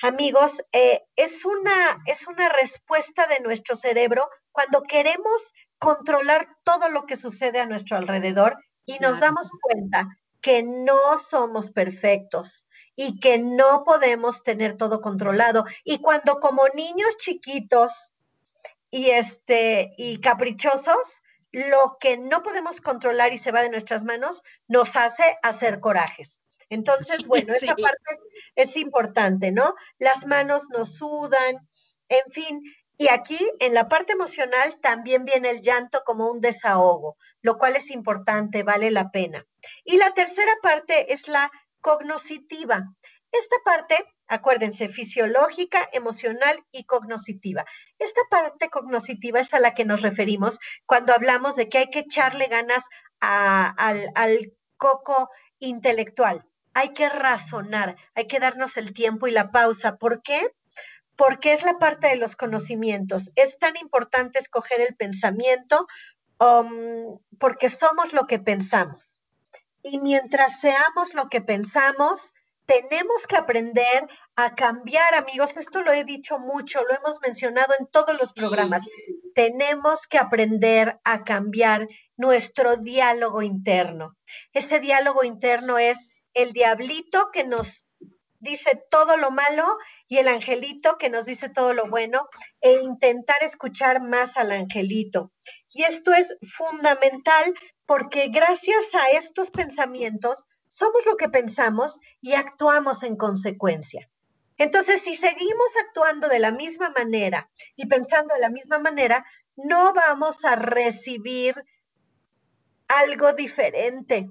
amigos, eh, es, una, es una respuesta de nuestro cerebro cuando queremos controlar todo lo que sucede a nuestro alrededor y nos damos cuenta que no somos perfectos y que no podemos tener todo controlado. Y cuando como niños chiquitos y este y caprichosos, lo que no podemos controlar y se va de nuestras manos nos hace hacer corajes. Entonces, *laughs* bueno, esa parte es importante, ¿no? Las manos nos sudan, en fin. Y aquí, en la parte emocional, también viene el llanto como un desahogo, lo cual es importante, vale la pena. Y la tercera parte es la cognoscitiva. Esta parte Acuérdense, fisiológica, emocional y cognoscitiva. Esta parte cognoscitiva es a la que nos referimos cuando hablamos de que hay que echarle ganas al, al coco intelectual. Hay que razonar, hay que darnos el tiempo y la pausa. ¿Por qué? Porque es la parte de los conocimientos. Es tan importante escoger el pensamiento um, porque somos lo que pensamos. Y mientras seamos lo que pensamos, tenemos que aprender a cambiar, amigos. Esto lo he dicho mucho, lo hemos mencionado en todos los programas. Tenemos que aprender a cambiar nuestro diálogo interno. Ese diálogo interno es el diablito que nos dice todo lo malo y el angelito que nos dice todo lo bueno e intentar escuchar más al angelito. Y esto es fundamental porque gracias a estos pensamientos somos lo que pensamos y actuamos en consecuencia. Entonces, si seguimos actuando de la misma manera y pensando de la misma manera, no vamos a recibir algo diferente.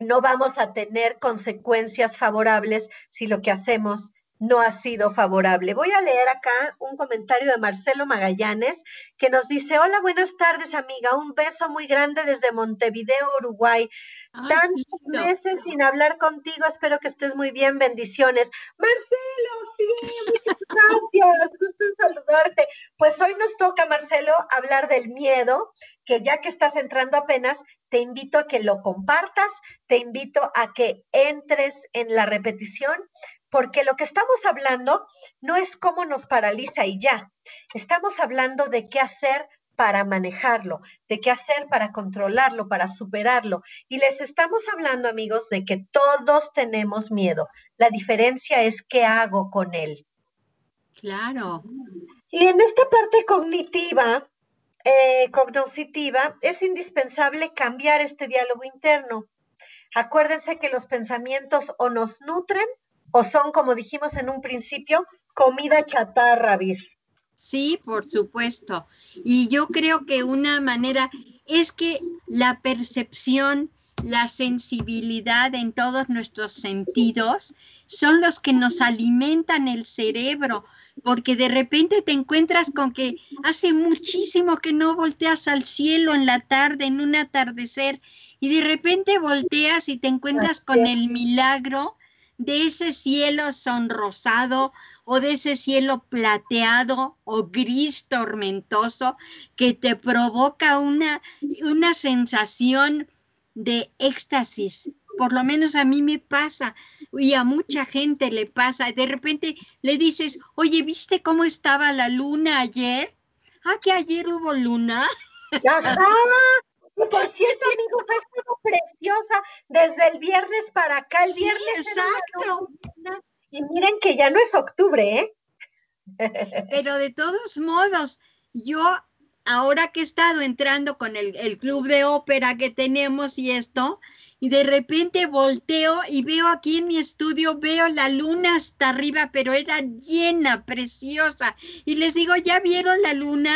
No vamos a tener consecuencias favorables si lo que hacemos no ha sido favorable. Voy a leer acá un comentario de Marcelo Magallanes que nos dice, hola, buenas tardes amiga, un beso muy grande desde Montevideo, Uruguay. Tantos meses sin hablar contigo, espero que estés muy bien, bendiciones. Marcelo, sí, muchas *laughs* gracias, gusto en saludarte. Pues hoy nos toca, Marcelo, hablar del miedo, que ya que estás entrando apenas, te invito a que lo compartas, te invito a que entres en la repetición, porque lo que estamos hablando no es cómo nos paraliza y ya, estamos hablando de qué hacer para manejarlo, de qué hacer para controlarlo, para superarlo. Y les estamos hablando, amigos, de que todos tenemos miedo. La diferencia es qué hago con él. Claro. Y en esta parte cognitiva, eh, cognoscitiva, es indispensable cambiar este diálogo interno. Acuérdense que los pensamientos o nos nutren o son, como dijimos en un principio, comida chatarra, Vir. Sí, por supuesto. Y yo creo que una manera es que la percepción, la sensibilidad en todos nuestros sentidos son los que nos alimentan el cerebro, porque de repente te encuentras con que hace muchísimo que no volteas al cielo en la tarde, en un atardecer, y de repente volteas y te encuentras con el milagro de ese cielo sonrosado o de ese cielo plateado o gris tormentoso que te provoca una, una sensación de éxtasis. Por lo menos a mí me pasa y a mucha gente le pasa. De repente le dices, oye, ¿viste cómo estaba la luna ayer? Ah, que ayer hubo luna. Ajá, *laughs* por cierto, amigos, ha sido preciosa desde el viernes para acá. El viernes. Exacto. Y miren que ya no es octubre, ¿eh? Pero de todos modos, yo ahora que he estado entrando con el, el, club de ópera que tenemos y esto, y de repente volteo y veo aquí en mi estudio, veo la luna hasta arriba, pero era llena, preciosa. Y les digo, ¿ya vieron la luna?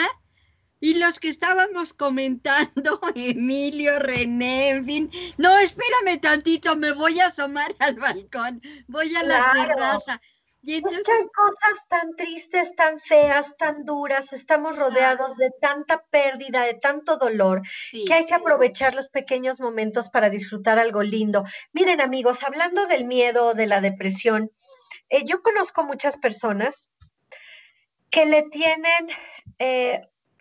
Y los que estábamos comentando, *laughs* Emilio, René, en fin, no, espérame tantito, me voy a asomar al balcón, voy a la terraza. Y. Es que hay cosas tan tristes, tan feas, tan duras, estamos rodeados de tanta pérdida, de tanto dolor, que hay que aprovechar los pequeños momentos para disfrutar algo lindo. Miren amigos, hablando del miedo, de la depresión, eh, yo conozco muchas personas que le tienen eh,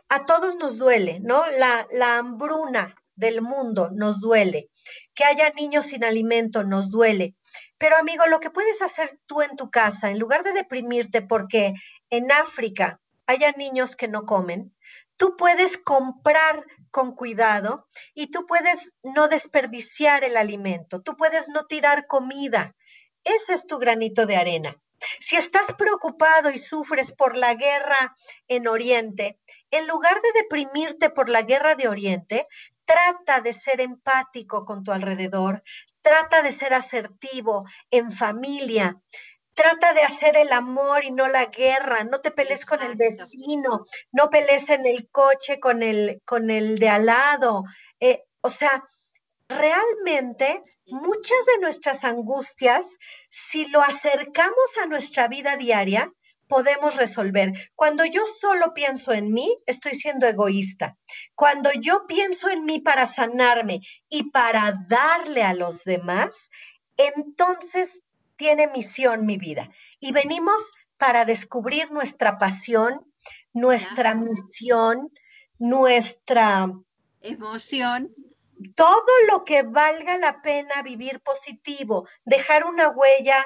a todos nos duele, ¿no? La, la hambruna del mundo nos duele. Que haya niños sin alimento nos duele. Pero amigo, lo que puedes hacer tú en tu casa, en lugar de deprimirte porque en África haya niños que no comen, tú puedes comprar con cuidado y tú puedes no desperdiciar el alimento, tú puedes no tirar comida. Ese es tu granito de arena. Si estás preocupado y sufres por la guerra en Oriente, en lugar de deprimirte por la guerra de Oriente, trata de ser empático con tu alrededor, trata de ser asertivo en familia. Trata de hacer el amor y no la guerra. No te pelees con el vecino, no pelees en el coche con el, con el de al lado. Eh, o sea, realmente muchas de nuestras angustias, si lo acercamos a nuestra vida diaria, podemos resolver. Cuando yo solo pienso en mí, estoy siendo egoísta. Cuando yo pienso en mí para sanarme y para darle a los demás, entonces tiene misión mi vida. Y venimos para descubrir nuestra pasión, nuestra misión, nuestra emoción todo lo que valga la pena vivir positivo, dejar una huella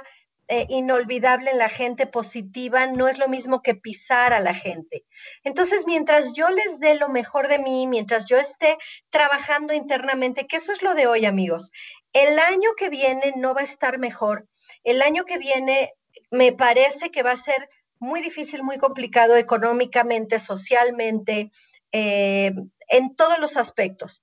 eh, inolvidable en la gente positiva no es lo mismo que pisar a la gente. Entonces, mientras yo les dé lo mejor de mí, mientras yo esté trabajando internamente, que eso es lo de hoy, amigos, el año que viene no va a estar mejor. El año que viene me parece que va a ser muy difícil, muy complicado económicamente, socialmente, eh, en todos los aspectos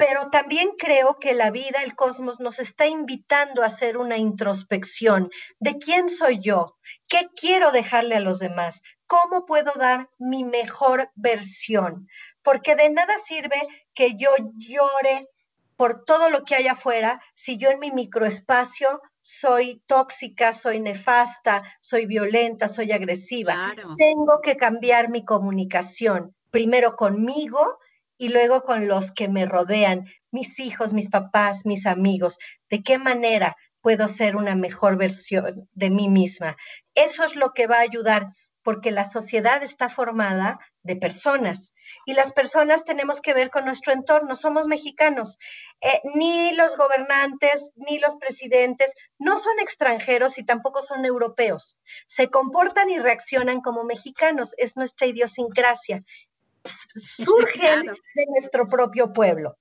pero también creo que la vida, el cosmos, nos está invitando a hacer una introspección de quién soy yo, qué quiero dejarle a los demás, cómo puedo dar mi mejor versión, porque de nada sirve que yo llore por todo lo que hay afuera si yo en mi microespacio soy tóxica, soy nefasta, soy violenta, soy agresiva. Tengo que cambiar mi comunicación, primero conmigo y luego con los que me rodean, mis hijos, mis papás, mis amigos, de qué manera puedo ser una mejor versión de mí misma. Eso es lo que va a ayudar porque la sociedad está formada de personas. y las personas tenemos que ver con nuestro entorno, somos mexicanos. Eh, ni los gobernantes, ni los presidentes no son extranjeros y tampoco son europeos. Se comportan y reaccionan como mexicanos, es nuestra idiosincrasia. Surgen de nuestro propio pueblo.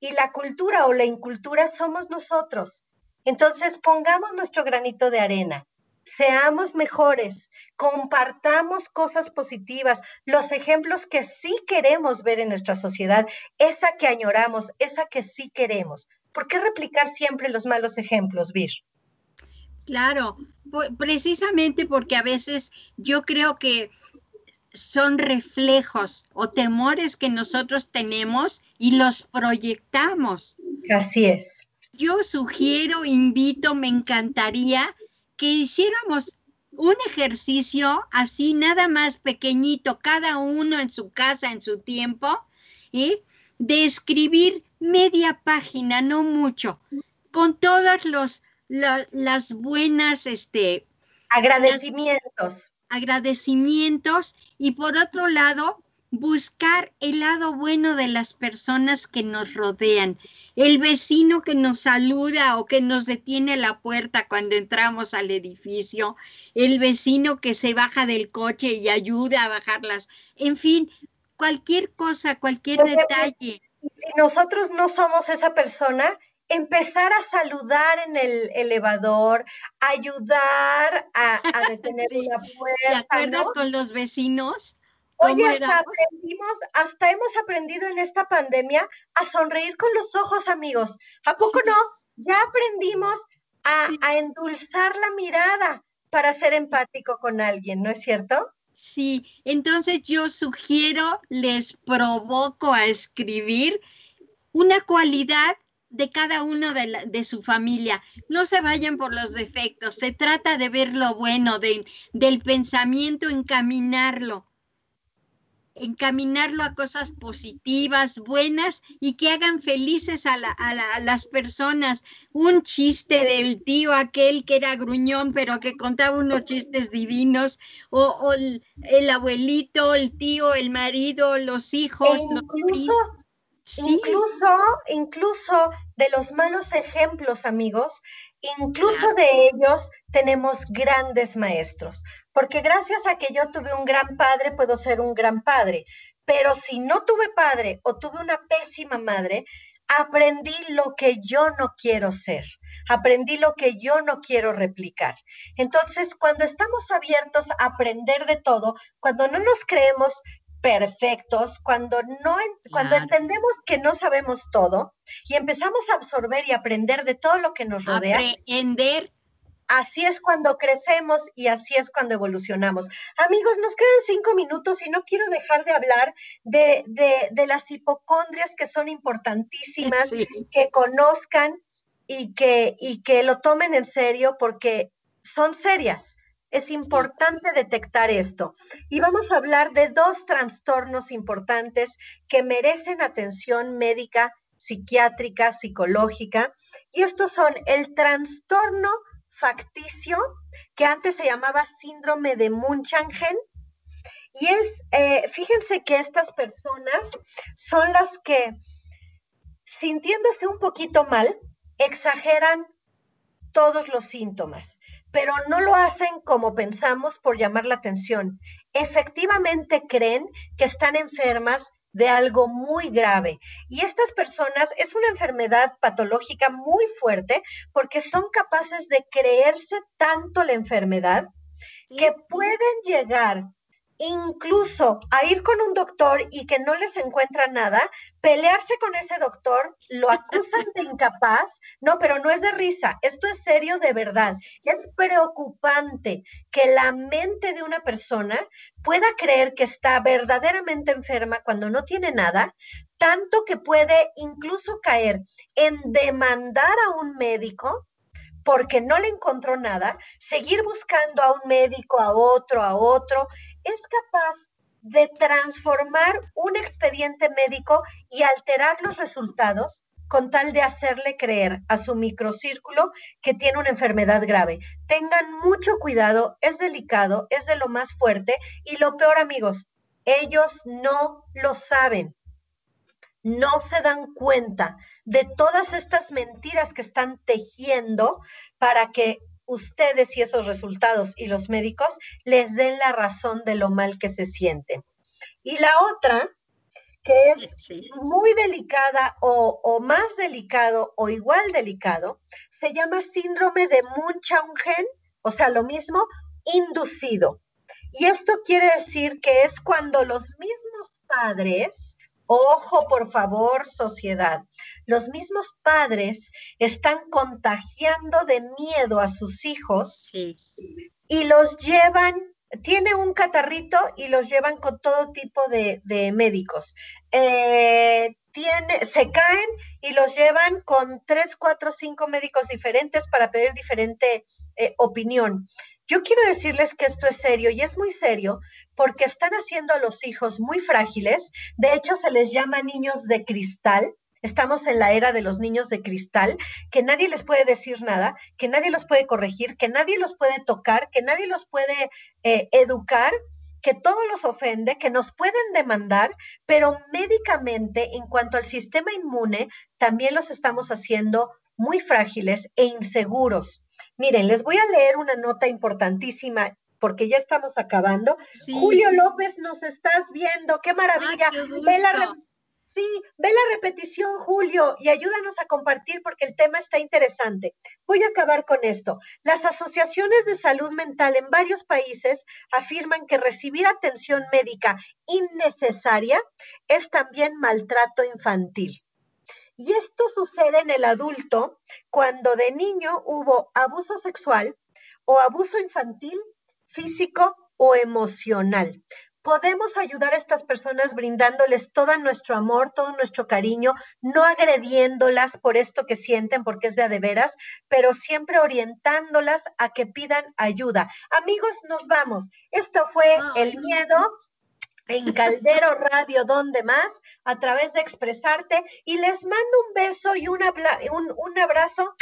Y la cultura o la incultura somos nosotros. Entonces pongamos nuestro granito de arena seamos mejores, compartamos cosas positivas, los ejemplos que sí queremos ver en nuestra sociedad, esa que añoramos, esa que sí queremos. ¿Por qué replicar siempre los malos ejemplos, Vir? Claro, precisamente porque a veces yo creo que son reflejos o temores que nosotros tenemos y los proyectamos. Así es. Yo sugiero, invito, me encantaría que hiciéramos un ejercicio así, nada más pequeñito, cada uno en su casa, en su tiempo, ¿eh? de escribir media página, no mucho, con todas los, las buenas, este, agradecimientos. Agradecimientos y por otro lado, buscar el lado bueno de las personas que nos rodean. El vecino que nos saluda o que nos detiene la puerta cuando entramos al edificio, el vecino que se baja del coche y ayuda a bajarlas. En fin, cualquier cosa, cualquier detalle. Si nosotros no somos esa persona, empezar a saludar en el elevador, ayudar a, *laughs* detener una puerta. ¿Te acuerdas con los vecinos? Oye, hasta aprendimos, hasta hemos aprendido en esta pandemia a sonreír con los ojos, amigos. ¿A poco no? Ya aprendimos a, endulzar la mirada para ser empático con alguien, ¿no es cierto? Sí, entonces yo sugiero, les provoco a escribir una cualidad de cada uno de, de, su familia. No se vayan por los defectos, se trata de ver lo bueno, de, del pensamiento, encaminarlo encaminarlo a cosas positivas, buenas y que hagan felices a, las personas. Un chiste del tío aquel que era gruñón pero que contaba unos chistes divinos, o, el, abuelito, el tío, el marido, los hijos, los primos. Incluso, incluso de los malos ejemplos, amigos, incluso de ellos tenemos grandes maestros, porque gracias a que yo tuve un gran padre, puedo ser un gran padre, pero si no tuve padre o tuve una pésima madre, aprendí lo que yo no quiero ser, aprendí lo que yo no quiero replicar. Entonces, cuando estamos abiertos a aprender de todo, cuando no nos creemos perfectos, cuando no cuando entendemos que no sabemos todo y empezamos a absorber y aprender de todo lo que nos rodea. Aprender. Así es cuando crecemos y así es cuando evolucionamos. Amigos, nos quedan cinco minutos y no quiero dejar de hablar de, de, las hipocondrias que son importantísimas, que conozcan y que, y que lo tomen en serio porque son serias. Es importante detectar esto. Y vamos a hablar de dos trastornos importantes que merecen atención médica, psiquiátrica, psicológica. Y estos son el trastorno facticio, que antes se llamaba síndrome de Munchausen. Y es, eh, fíjense que estas personas son las que, sintiéndose un poquito mal, exageran todos los síntomas pero no lo hacen como pensamos por llamar la atención. Efectivamente creen que están enfermas de algo muy grave. Y estas personas es una enfermedad patológica muy fuerte porque son capaces de creerse tanto la enfermedad que pueden llegar incluso a ir con un doctor y que no les encuentra nada, pelearse con ese doctor, lo acusan de *laughs* incapaz, no, pero no es de risa, esto es serio de verdad. Es preocupante que la mente de una persona pueda creer que está verdaderamente enferma cuando no tiene nada, tanto que puede incluso caer en demandar a un médico porque no le encontró nada, seguir buscando a un médico, a otro, a otro, es capaz de transformar un expediente médico y alterar los resultados con tal de hacerle creer a su microcírculo que tiene una enfermedad grave. Tengan mucho cuidado, es delicado, es de lo más fuerte y lo peor amigos, Ellos no lo saben, no se dan cuenta de todas estas mentiras que están tejiendo para que ustedes y esos resultados y los médicos les den la razón de lo mal que se sienten. Y la otra, que es muy delicada o, o, más delicado o igual delicado, se llama síndrome de Munchausen, o sea, lo mismo, inducido. Y esto quiere decir que es cuando los mismos padres, ojo por favor, sociedad, los mismos padres están contagiando de miedo a sus hijos y los llevan tiene un catarrito y los llevan con todo tipo de, médicos. Eh, tiene, se caen y los llevan con tres, cuatro, cinco médicos diferentes para pedir diferente eh, opinión. Yo quiero decirles que esto es serio y es muy serio porque están haciendo a los hijos muy frágiles. De hecho, se les llama niños de cristal. Estamos en la era de los niños de cristal, que nadie les puede decir nada, que nadie los puede corregir, que nadie los puede tocar, que nadie los puede eh, educar, que todo los ofende, que nos pueden demandar, pero médicamente, en cuanto al sistema inmune, también los estamos haciendo muy frágiles e inseguros. Miren, les voy a leer una nota importantísima porque ya estamos acabando. Julio López, nos estás viendo, qué maravilla. ve la, sí, ve la repetición, Julio, y ayúdanos a compartir porque el tema está interesante. Voy a acabar con esto. Las asociaciones de salud mental en varios países afirman que recibir atención médica innecesaria es también maltrato infantil. Y esto sucede en el adulto cuando de niño hubo abuso sexual o abuso infantil, físico o emocional. Podemos ayudar a estas personas brindándoles todo nuestro amor, todo nuestro cariño, no agrediéndolas por esto que sienten, porque es de a de veras, pero siempre orientándolas a que pidan ayuda. Amigos, nos vamos. Esto fue El Miedo en Caldero Radio, donde más, a través de expresarte. Y les mando un beso y un, un, abrazo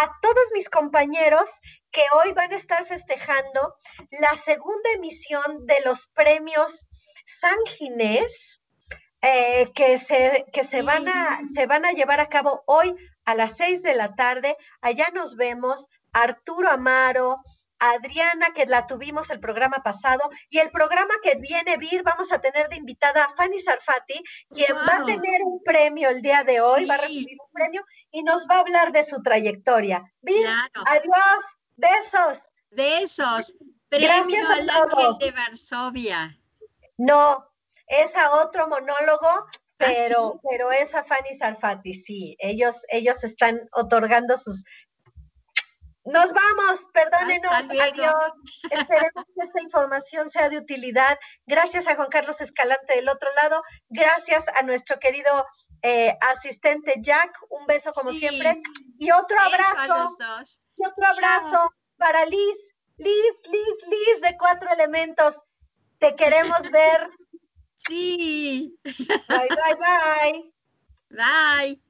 a todos mis compañeros que hoy van a estar festejando la segunda emisión de los premios San Ginés, eh, que, se, que se, van a, se van a llevar a cabo hoy a las seis de la tarde. Allá nos vemos. Arturo Amaro, Adriana, que la tuvimos el programa pasado, y el programa que viene, Vir, vamos a tener de invitada a Fanny Sarfati, quien va a tener un premio el día de hoy, va a recibir un premio y nos va a hablar de su trayectoria. Vir, adiós, besos. Besos. Premio Gracias de Varsovia. No, es a otro monólogo, ¿Ah, pero, pero es a Fanny Sarfati, sí. Ellos, ellos están otorgando sus nos vamos, perdónenos, adiós. Esperemos que esta información sea de utilidad. Gracias a Juan Carlos Escalante del otro lado, gracias a nuestro querido eh, asistente Jack, un beso como siempre. Y otro abrazo, y otro abrazo para Liz, Liz, Liz, Liz de Cuatro Elementos. Te queremos ver. Sí. Bye, bye, bye. Bye.